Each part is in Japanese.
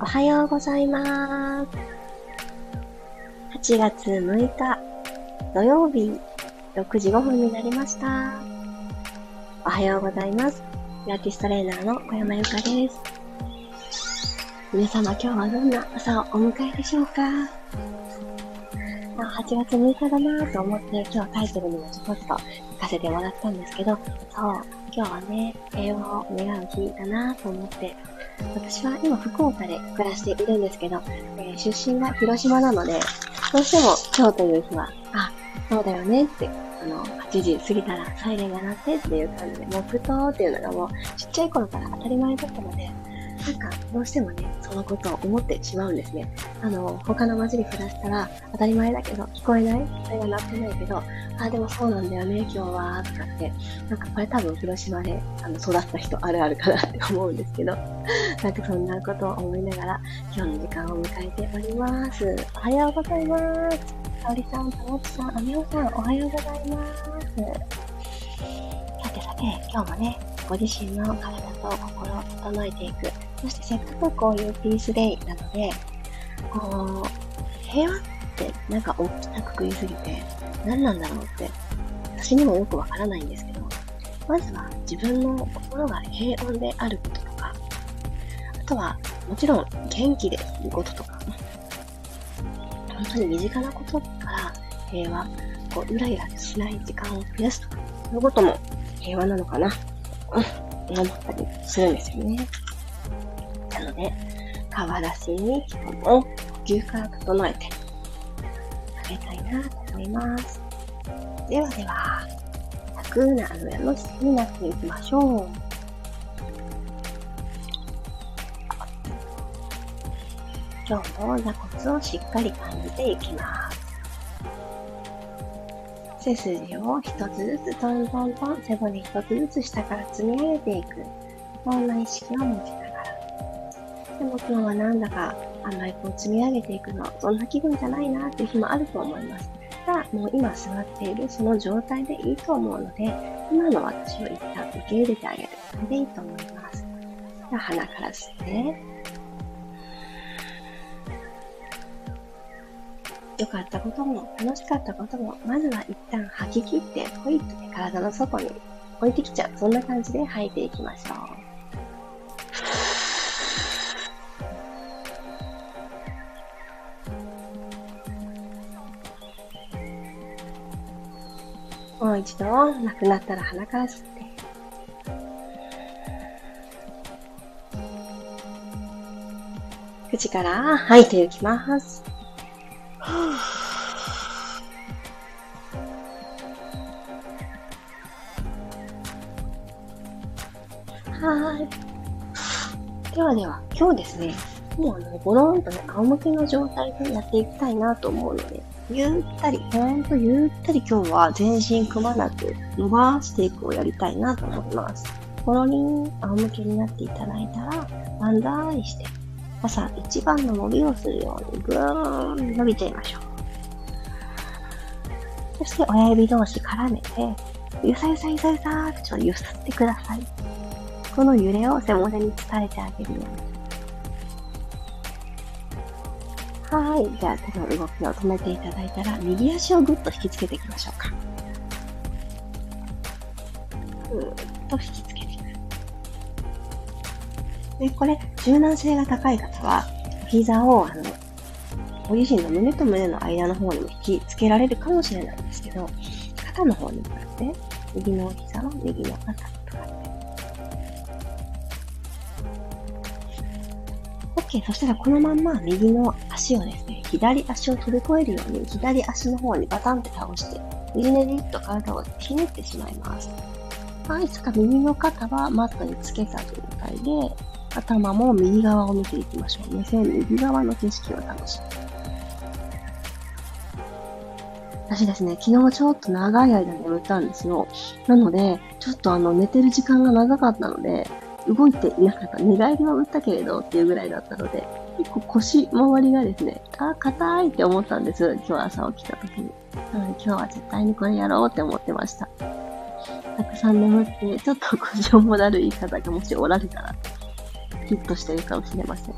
おはようございます。8月6日土曜日6時5分になりました。おはようございます。ピラティストレーナーの小山由かです。皆様今日はどんな朝をお迎えでしょうか？ま ?8 月6日だなと思って今日タイトルにもちょこっと書かせてもらったんですけど、そう、今日はね、平和を願う日だなと思って、私は今福岡で暮らしているんですけど、えー出身が広島なので、どうしても今日という日は、あ、そうだよねって、あの、8時過ぎたらサイレンが鳴ってっていう感じで、黙祷っていうのがもうちっちゃい頃から当たり前だったので、なんかどうしてもね、そのことを思ってしまうんですね。あの、他の街に暮らしたら当たり前だけど、聞こえないそれが鳴ってないけど、あ、でもそうなんだよね、今日は、とかって、なんかこれ多分広島であの育った人あるあるかなって思うんですけど、なんかそんなことを思いながら今日の時間を迎えております。おはようございます。かおりさん、たもちさん、あみおさん、おはようございます。さてさて、今日もね、ご自身の体と心を整えていく。そしてせっかくこういうピースデイなので、こう、平和ってなんか大きなくくりすぎて何なんだろうって、私にもよくわからないんですけど、まずは自分の心が平穏であることとか、あとはもちろん元気でいることとか、本当に身近なことから平和、こう、イライラしない時間を増やすとか、そういうことも平和なのかな、うん、思ったりするんですよね。なので、川出しに今日も呼吸から整えてあげたいなと思います。ではでは、楽なあのやの姿勢になっていきましょう。今日も座骨をしっかり感じていきます。背筋を一つずつトントントン背骨一つずつ下から積み上げていく。そんな意識を持ちながら。でも今日はなんだかあんまりこう積み上げていくの、そんな気分じゃないなっていう日もあると思います。が、もう今座っているその状態でいいと思うので、今の私を一旦受け入れてあげる。それでいいと思います。じゃあ鼻から吸って、良かったことも楽しかったことも、まずは一旦吐き切って、ポイッと、体の外に置いてきちゃう。そんな感じで吐いていきましょう。もう一度、なくなったら鼻から吸って。口から吐いていきます。ではでは、今日ですね、もうあの、ゴロンとね、仰向けの状態でやっていきたいなと思うので、ゆったり、ほんとゆったり今日は全身くまなく伸ばしていくをやりたいなと思います。ゴロリン、仰向けになっていただいたら、バンザーイして、朝一番の伸びをするようにぐーん伸びちゃいましょう。そして親指同士絡めて、ゆさゆさゆさゆさーってちょっとゆすってください。この揺れを背骨に伝えてあげるように。はい。じゃあ手の動きを止めていただいたら、右足をぐっと引きつけていきましょうか。ぐーっと引きつけていく。で、これ、柔軟性が高い方は、膝を、あの、ご自身の胸と胸の間の方にも引きつけられるかもしれないんですけど、肩の方に向かって、右の膝は右の肩そしたらこのまんま右の足をですね、左足を飛び越えるように、左足の方にバタンって倒して、右ねじっと体をひねってしまいます。はい。そしたら右の肩はマットにつけた状態で、頭も右側を見ていきましょう。目線右側の景色を楽しむ。私ですね、昨日ちょっと長い間眠ったんですよ。なので、ちょっとあの、寝てる時間が長かったので、動いていなかった。寝返りは打ったけれどっていうぐらいだったので、結構腰周りがですね、あ、硬いって思ったんです。今日朝起きた時に。なので今日は絶対にこれやろうって思ってました。たくさん眠って、ちょっと腰をもだるい方がもしおられたら、ヒットしてるかもしれません。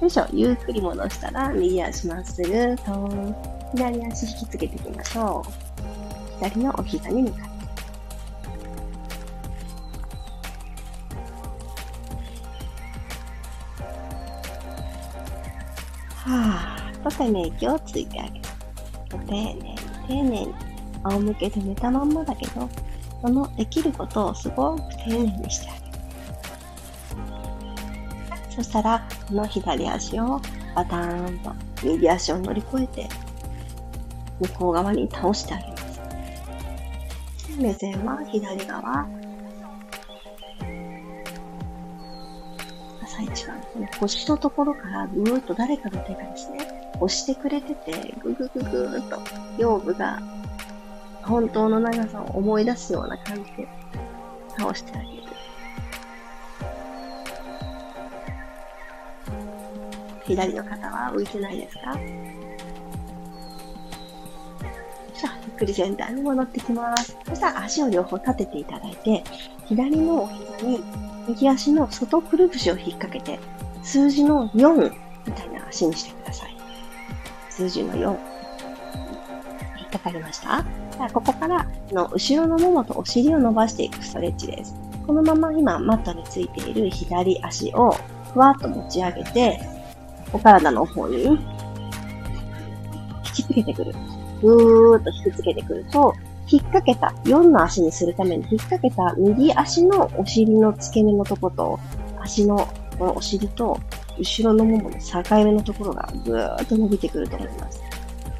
よいしょ。ゆっくり戻したら、右足まっすぐと、左足引きつけていきましょう。左のお膝に向かって。はぁ、とため息をついてあげる。丁寧に丁寧に仰向けで寝たまんまだけど、そのできることをすごく丁寧にしてあげる。そしたら、この左足をバターンと右足を乗り越えて、向こう側に倒してあげます。目線は左側。一番、この腰のところからぐーっと誰かの手がですね、押してくれてて、ぐぐぐぐーっと腰部が本当の長さを思い出すような感じで倒してあげる。左の肩は浮いてないですか？さあ、ゆっくりセンターに戻ってきます。そしたら足を両方立てていただいて、左のお膝に右足の外くるぶしを引っ掛けて、数字の4みたいな足にしてください。数字の4。引っかかりました？ここからの後ろのももとお尻を伸ばしていくストレッチです。このまま今マットについている左足をふわっと持ち上げて、お体の方に引きつけてくる。ぐーっと引きつけてくると、引っ掛けた、4の足にするために引っ掛けた右足のお尻の付け根のとこと、足のこのお尻と後ろのももの境目のところがぐーっと伸びてくると思います。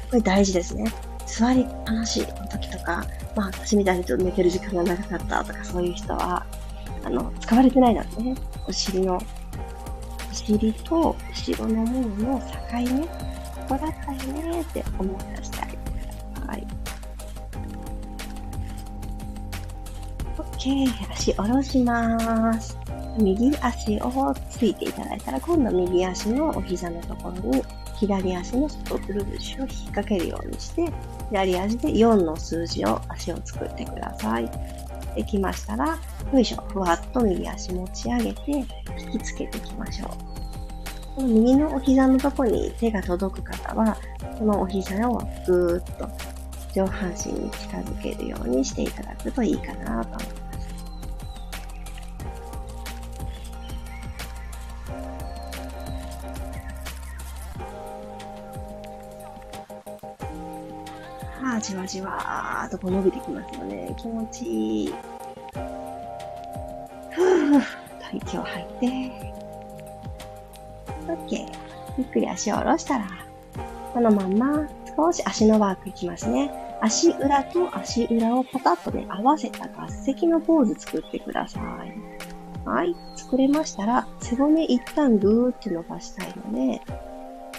これ大事ですね。座りっぱなしの時とか、まあ私みたいにちょっと寝てる時間が長かったとかそういう人は、あの、使われてないなのでね、お尻のお尻と後ろのももの境目、ここだったよねって思い出してあ OK。足下ろします。右足をついていただいたら、今度右足のお膝のところに、左足の外くるぶしを引っ掛けるようにして、左足で4の数字を足を作ってください。できましたら、よいしょ、ふわっと右足持ち上げて、引きつけていきましょう。この右のお膝のとこに手が届く方は、このお膝をぐーっと上半身に近づけるようにしていただくといいかなと思います。あ、じわじわーっとこう伸びてきますよね。気持ちいい。ふぅ、と息を吐いて、OK。ゆっくり足を下ろしたら、このまんま少し足のワークいきますね。足裏と足裏をパタッとね、合わせた合石のポーズ作ってください。はい。作れましたら、背骨一旦ぐーって伸ばしたいので、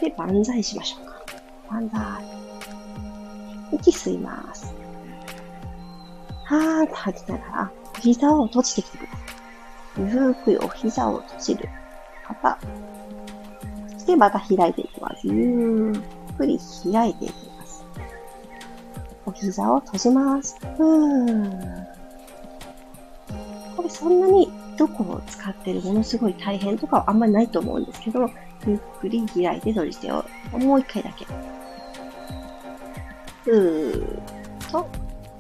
で、万歳しましょうか。万歳。息吸います。はーっと吐きながら、膝を閉じてきてください。ゆっくお膝を閉じる。肩、してまた開いていきます。ゆっくり開いていきます。お膝を閉じます。ふーこれそんなにどこを使ってるものすごい大変とかはあんまりないと思うんですけど、ゆっくり開いて閉じてをもう一回だけ。ふーと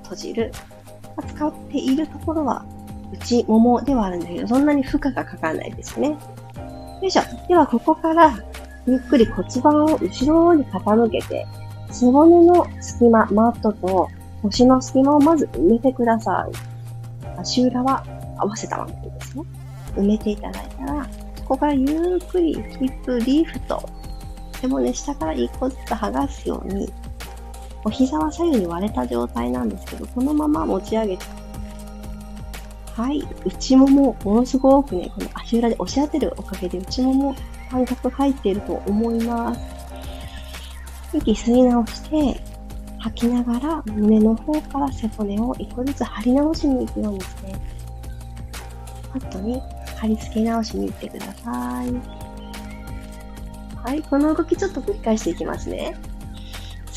閉じる。使っているところは内ももではあるんだけど、そんなに負荷がかからないですね。よいしょ。では、ここから、ゆっくり骨盤を後ろに傾けて、背骨の隙間、マットと腰の隙間をまず埋めてください。足裏は合わせたままですね。埋めていただいたら、そこからゆっくりヒップリフト。背骨下から一個ずつ剥がすように、お膝は左右に割れた状態なんですけど、このまま持ち上げて、はい、内もも、ものすごくね、この足裏で押し当てるおかげで内もも感覚入っていると思います。息吸い直して、吐きながら胸の方から背骨を一個ずつ張り直しに行くようにして、パットに貼り付け直しに行ってください。はい、この動きちょっと繰り返していきますね。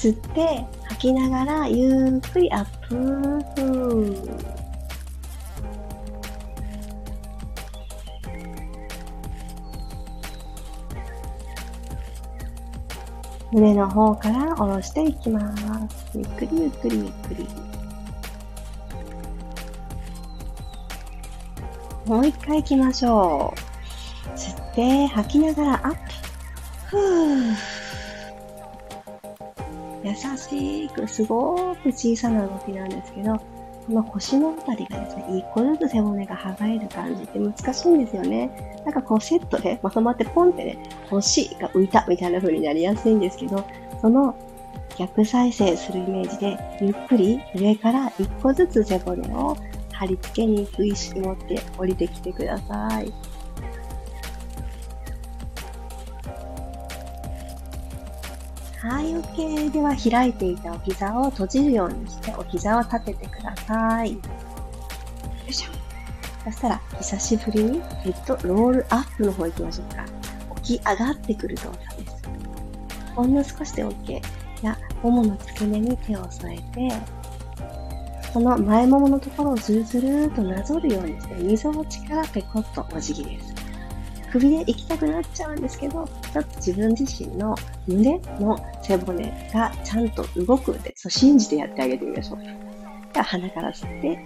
吸って、吐きながらゆっくりアップ。胸の方から下ろしていきます。ゆっくりゆっくりゆっくり。もう一回行きましょう。吸って吐きながらアップ。ふぅ。優しく、すごく小さな動きなんですけど、この腰のあたりがですね、一個ずつ背骨が剥がれる感じって難しいんですよね。なんかこうセットでまとまってポンってね、腰が浮いたみたいな風になりやすいんですけど、その逆再生するイメージで、ゆっくり上から一個ずつ背骨を貼り付けに行く意識持って降りてきてください。はい、OK。では、開いていたお膝を閉じるようにして、お膝を立ててください。よいしょ。そしたら、久しぶりにヘッドロールアップの方行きましょうか。起き上がってくる動作です。ほんの少しで OK。や、ももの付け根に手を添えて、この前もものところをズルズルーとなぞるようにして、溝落ちからペコッとお辞儀です。首で行きたくなっちゃうんですけど、ちょっと自分自身の胸の背骨がちゃんと動くんで、そう信じてやってあげてみましょう。では鼻から吸って、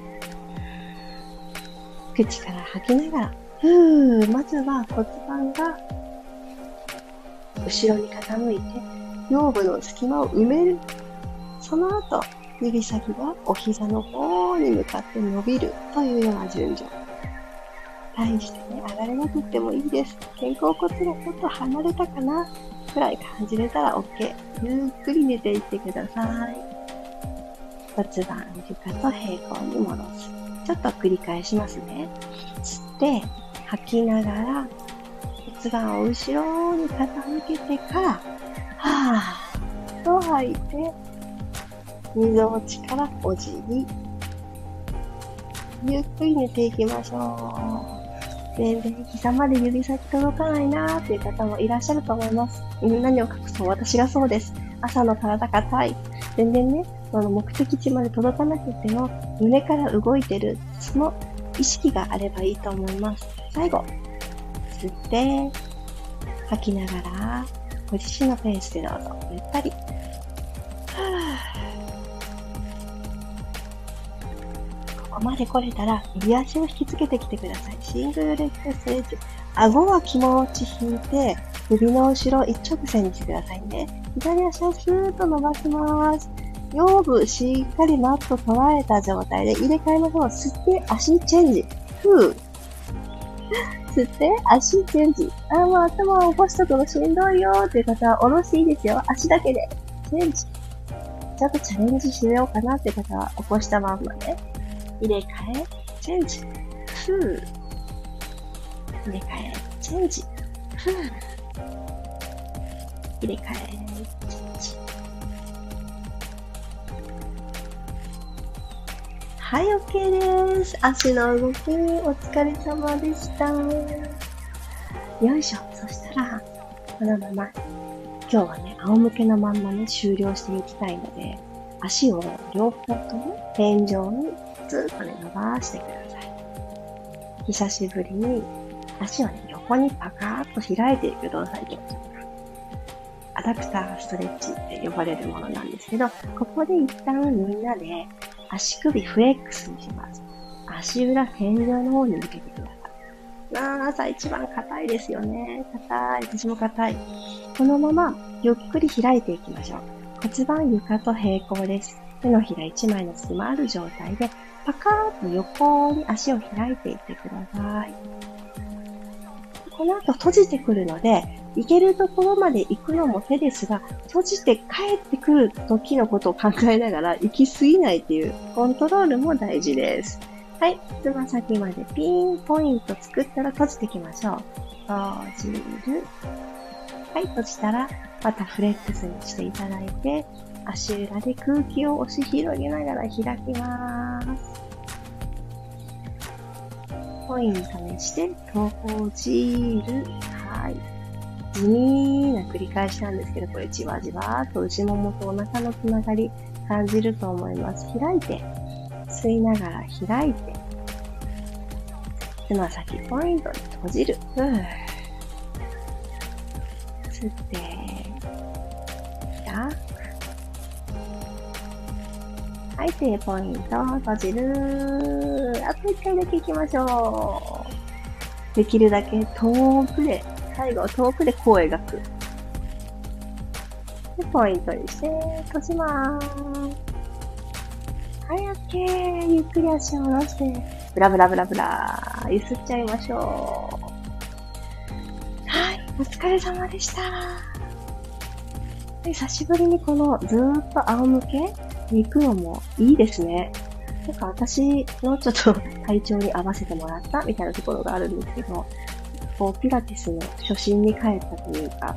口から吐きながら、ふー、まずは骨盤が後ろに傾いて、腰部の隙間を埋める。その後、指先がお膝の方に向かって伸びるというような順序。大してね、上がれなくてもいいです。肩甲骨がちょっと離れたかなくらい感じれたら OK。ゆっくり寝ていってください。骨盤床と平行に戻す。ちょっと繰り返しますね。吸って、吐きながら、骨盤を後ろに傾けてから、はぁ、と吐いて、溝落ちからお辞儀。ゆっくり寝ていきましょう。全然膝まで指先届かないなーっていう方もいらっしゃると思います。何を隠そう私がそうです。朝の体硬い。全然ね、その目的地まで届かなくても、胸から動いてる、その意識があればいいと思います。最後、吸って、吐きながら、ご自身のペースでどうぞ、ゆったり。こまで来れたら、右足を引きつけてきてください。シングルレッグストレッチ。顎は気持ち引いて、指の後ろ一直線にしてくださいね。左足をスーッと伸ばします。腰部しっかりマット捉えた状態で入れ替えましょう。吸って足チェンジ。ふう。吸って足チェンジ。あ、もう頭を起こしとくのしんどいよっていう方は下ろしていいですよ。足だけで。チェンジ。ちょっとチャレンジしようかなっていう方は起こしたまんまね。入れ替え、チェンジ、ふう。入れ替え、チェンジ、ふう。入れ替え、チェンジ。はい、OK です。足の動き、お疲れ様でした。よいしょ。そしたら、このまま、今日はね、仰向けのまんまね、終了していきたいので、足を両方とも天井にずっとね、伸ばしてください。久しぶりに足をね、横にパカーッと開いていく動作いきましょうか。アダプターストレッチって呼ばれるものなんですけど、ここで一旦みんなで足首フレックスにします。足裏天井の方に向けてください。まあ、朝一番硬いですよね。硬い。私も硬い。このままゆっくり開いていきましょう。骨盤床と平行です。手のひら一枚の隙間ある状態でパカーッと横に足を開いていってください。この後閉じてくるので、行けるところまで行くのも手ですが、閉じて帰ってくる時のことを考えながら行き過ぎないっていうコントロールも大事です。はい。つま先までピンポイント作ったら閉じていきましょう。閉じる。はい。閉じたら、またフレックスにしていただいて、足裏で空気を押し広げながら開きます。ポイントにして、閉じる。はい。地味な繰り返しなんですけど、これじわじわと内ももとお腹のつながり感じると思います。開いて、吸いながら開いて、つま先ポイントに閉じる。吸って、かはい、ーポイント閉じる。あと一回だけ行きましょう。できるだけ遠くで、最後遠くでこう描く。で、ポイントにして閉じまーす。はい、オッケー。ゆっくり足を下ろして、ブラブラブラブラ、ゆすっちゃいましょう。はい、お疲れ様でした。久しぶりにこのずーっと仰向け行くのもいいですね。なんか私のちょっと体調に合わせてもらったみたいなところがあるんですけど、こう、ピラティスの初心に帰ったというか、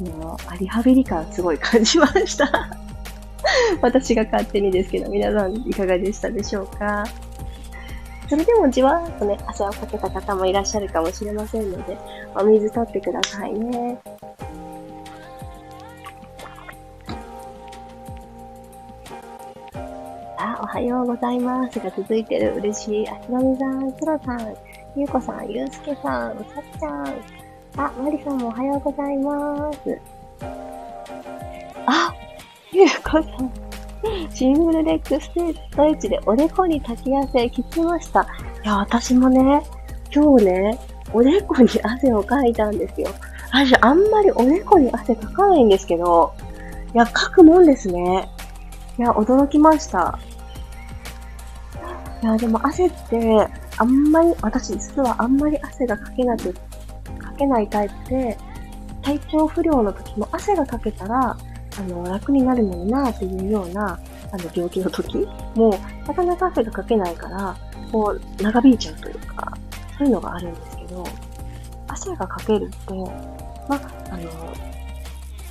もう、リハビリ感すごい感じました。私が勝手にですけど、皆さんいかがでしたでしょうか？それでもじわーっとね、汗をかけた方もいらっしゃるかもしれませんので、お水取ってくださいね。おはようございますが続いてる嬉しい。あひろみさん、くろさん、ゆうこさん、ゆうすけさん、さっちゃん。あ、まりさんもおはようございます。あ、ゆうこさん。シングルレッグステートレッチでおでこに炊き汗聞きました。いや、私もね、今日ね、おでこに汗をかいたんですよ。私、あんまりおでこに汗かかないんですけど、いや、かくもんですね。いや、驚きました。いや、でも汗って、あんまり、私実はあんまり汗がかけなく、かけないタイプで、体調不良の時も汗がかけたら、あの、楽になるのになっていうような、あの、病気の時も、なかなか汗がかけないから、こう、長引いちゃうというか、そういうのがあるんですけど、汗がかけるって、まあ、の、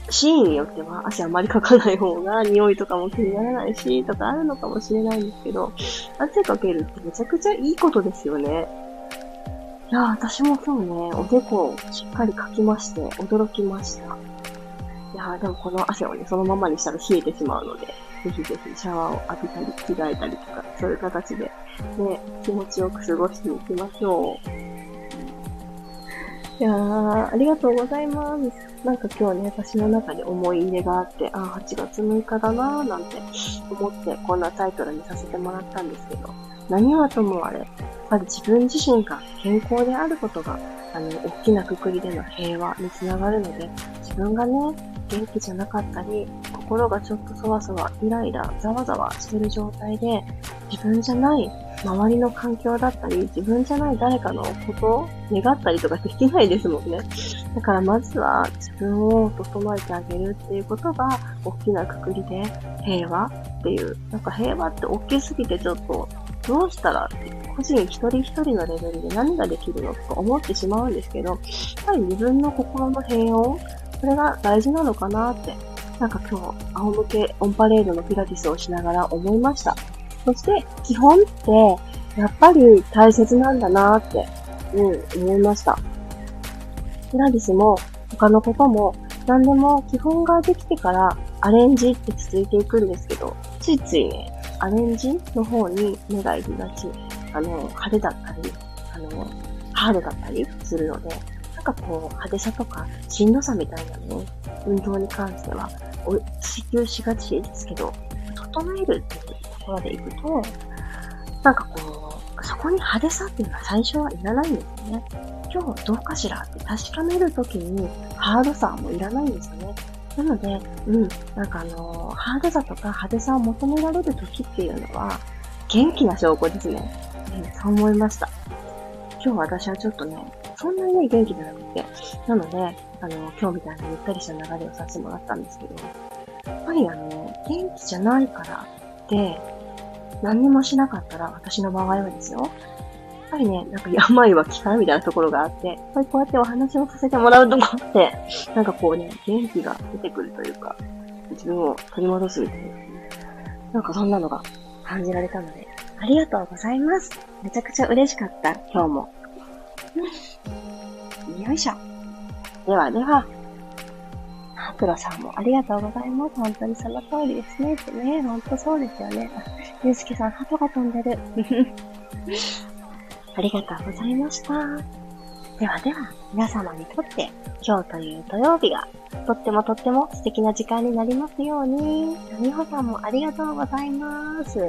シーンによっては汗あまりかかない方が匂いとかも気にならないし、とかあるのかもしれないんですけど、汗かけるってめちゃくちゃいいことですよね。いや私も今日ね、おでこをしっかりかきまして、驚きました。いやでもこの汗をね、そのままにしたら冷えてしまうので、ぜひぜひシャワーを浴びたり、着替えたりとか、そういう形で、ね、気持ちよく過ごしていきましょう。いやー、ありがとうございます。なんか今日ね、私の中で思い入れがあって、ああ、8月6日だなーなんて思ってこんなタイトルにさせてもらったんですけど、何はともあれ、やっぱり自分自身が健康であることが、あの、大きなくくりでの平和につながるので、自分がね、元気じゃなかったり、心がちょっとそわそわ、イライラ、ざわざわしてる状態で、自分じゃない周りの環境だったり、自分じゃない誰かのことを願ったりとかできないですもんね。だからまずは自分を整えてあげるっていうことが大きなくくりで平和っていう、なんか平和って大きすぎてちょっとどうしたら個人一人一人のレベルで何ができるのとか思ってしまうんですけど、やっぱり自分の心の平穏、それが大事なのかなって、なんか今日、仰向けオンパレードのピラティスをしながら思いました。そして、基本って、やっぱり大切なんだなって、うん、思いました。ピラティスも、他のことも、何でも基本ができてからアレンジって続いていくんですけど、ついついね、アレンジの方に目が行きがち。あの、派手だったり、あの、ハードだったりするので、なんかこう、派手さとか、しんどさみたいなね、運動に関しては、追求しがちですけど、整えるっていうころでいくと、なんかこう、そこに派手さっていうのは最初はいらないんですよね。今日どうかしらって確かめるときにハードさもいらないんですよね。なので、うん、なんかあのー、ハードさとか派手さを求められるときっていうのは、元気な証拠ですね。うん、そう思いました。今日私はちょっとね、そんなにね、元気じゃなくて、なので、あの、今日みたいなゆったりした流れをさせてもらったんですけど、やっぱりあの、元気じゃないからって、何にもしなかったら、私の場合はですよ。やっぱりね、なんか病は気からみたいなところがあって、やっぱりこうやってお話をさせてもらうとこって、なんかこうね、元気が出てくるというか、自分を取り戻すみたいな、なんかそんなのが感じられたので、ありがとうございます。めちゃくちゃ嬉しかった、今日も。よいしょ。ではでは、黒さんもありがとうございます。本当にその通りですね。ってね、本当そうですよね。ゆうすけさん、鳩が飛んでる。ありがとうございました。ではでは、皆様にとって、今日という土曜日がとってもとっても素敵な時間になりますように。みほさんもありがとうございます。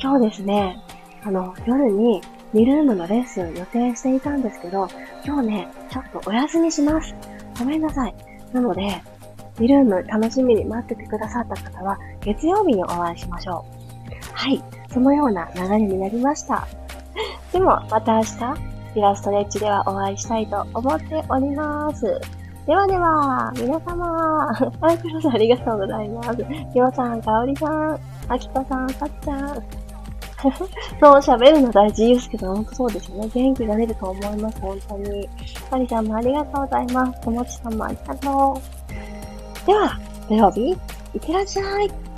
今日ですね、あの、夜に2ルームのレッスン予定していたんですけど、今日ね、ちょっとお休みします。ごめんなさい。なので、2ルーム楽しみに待っててくださった方は、月曜日にお会いしましょう。はい。そのような流れになりました。でも、また明日、イラストレッチではお会いしたいと思っております。ではでは、皆様、アンクロさんありがとうございます。ひよさん、かおりさん、あきこさん、さっちゃん。そう、喋るの大事ですけど、ほんとそうですよね。元気が出ると思います、本当に。かりさんもありがとうございます。ともちさんもありがとう。では、土曜日、いってらっしゃい。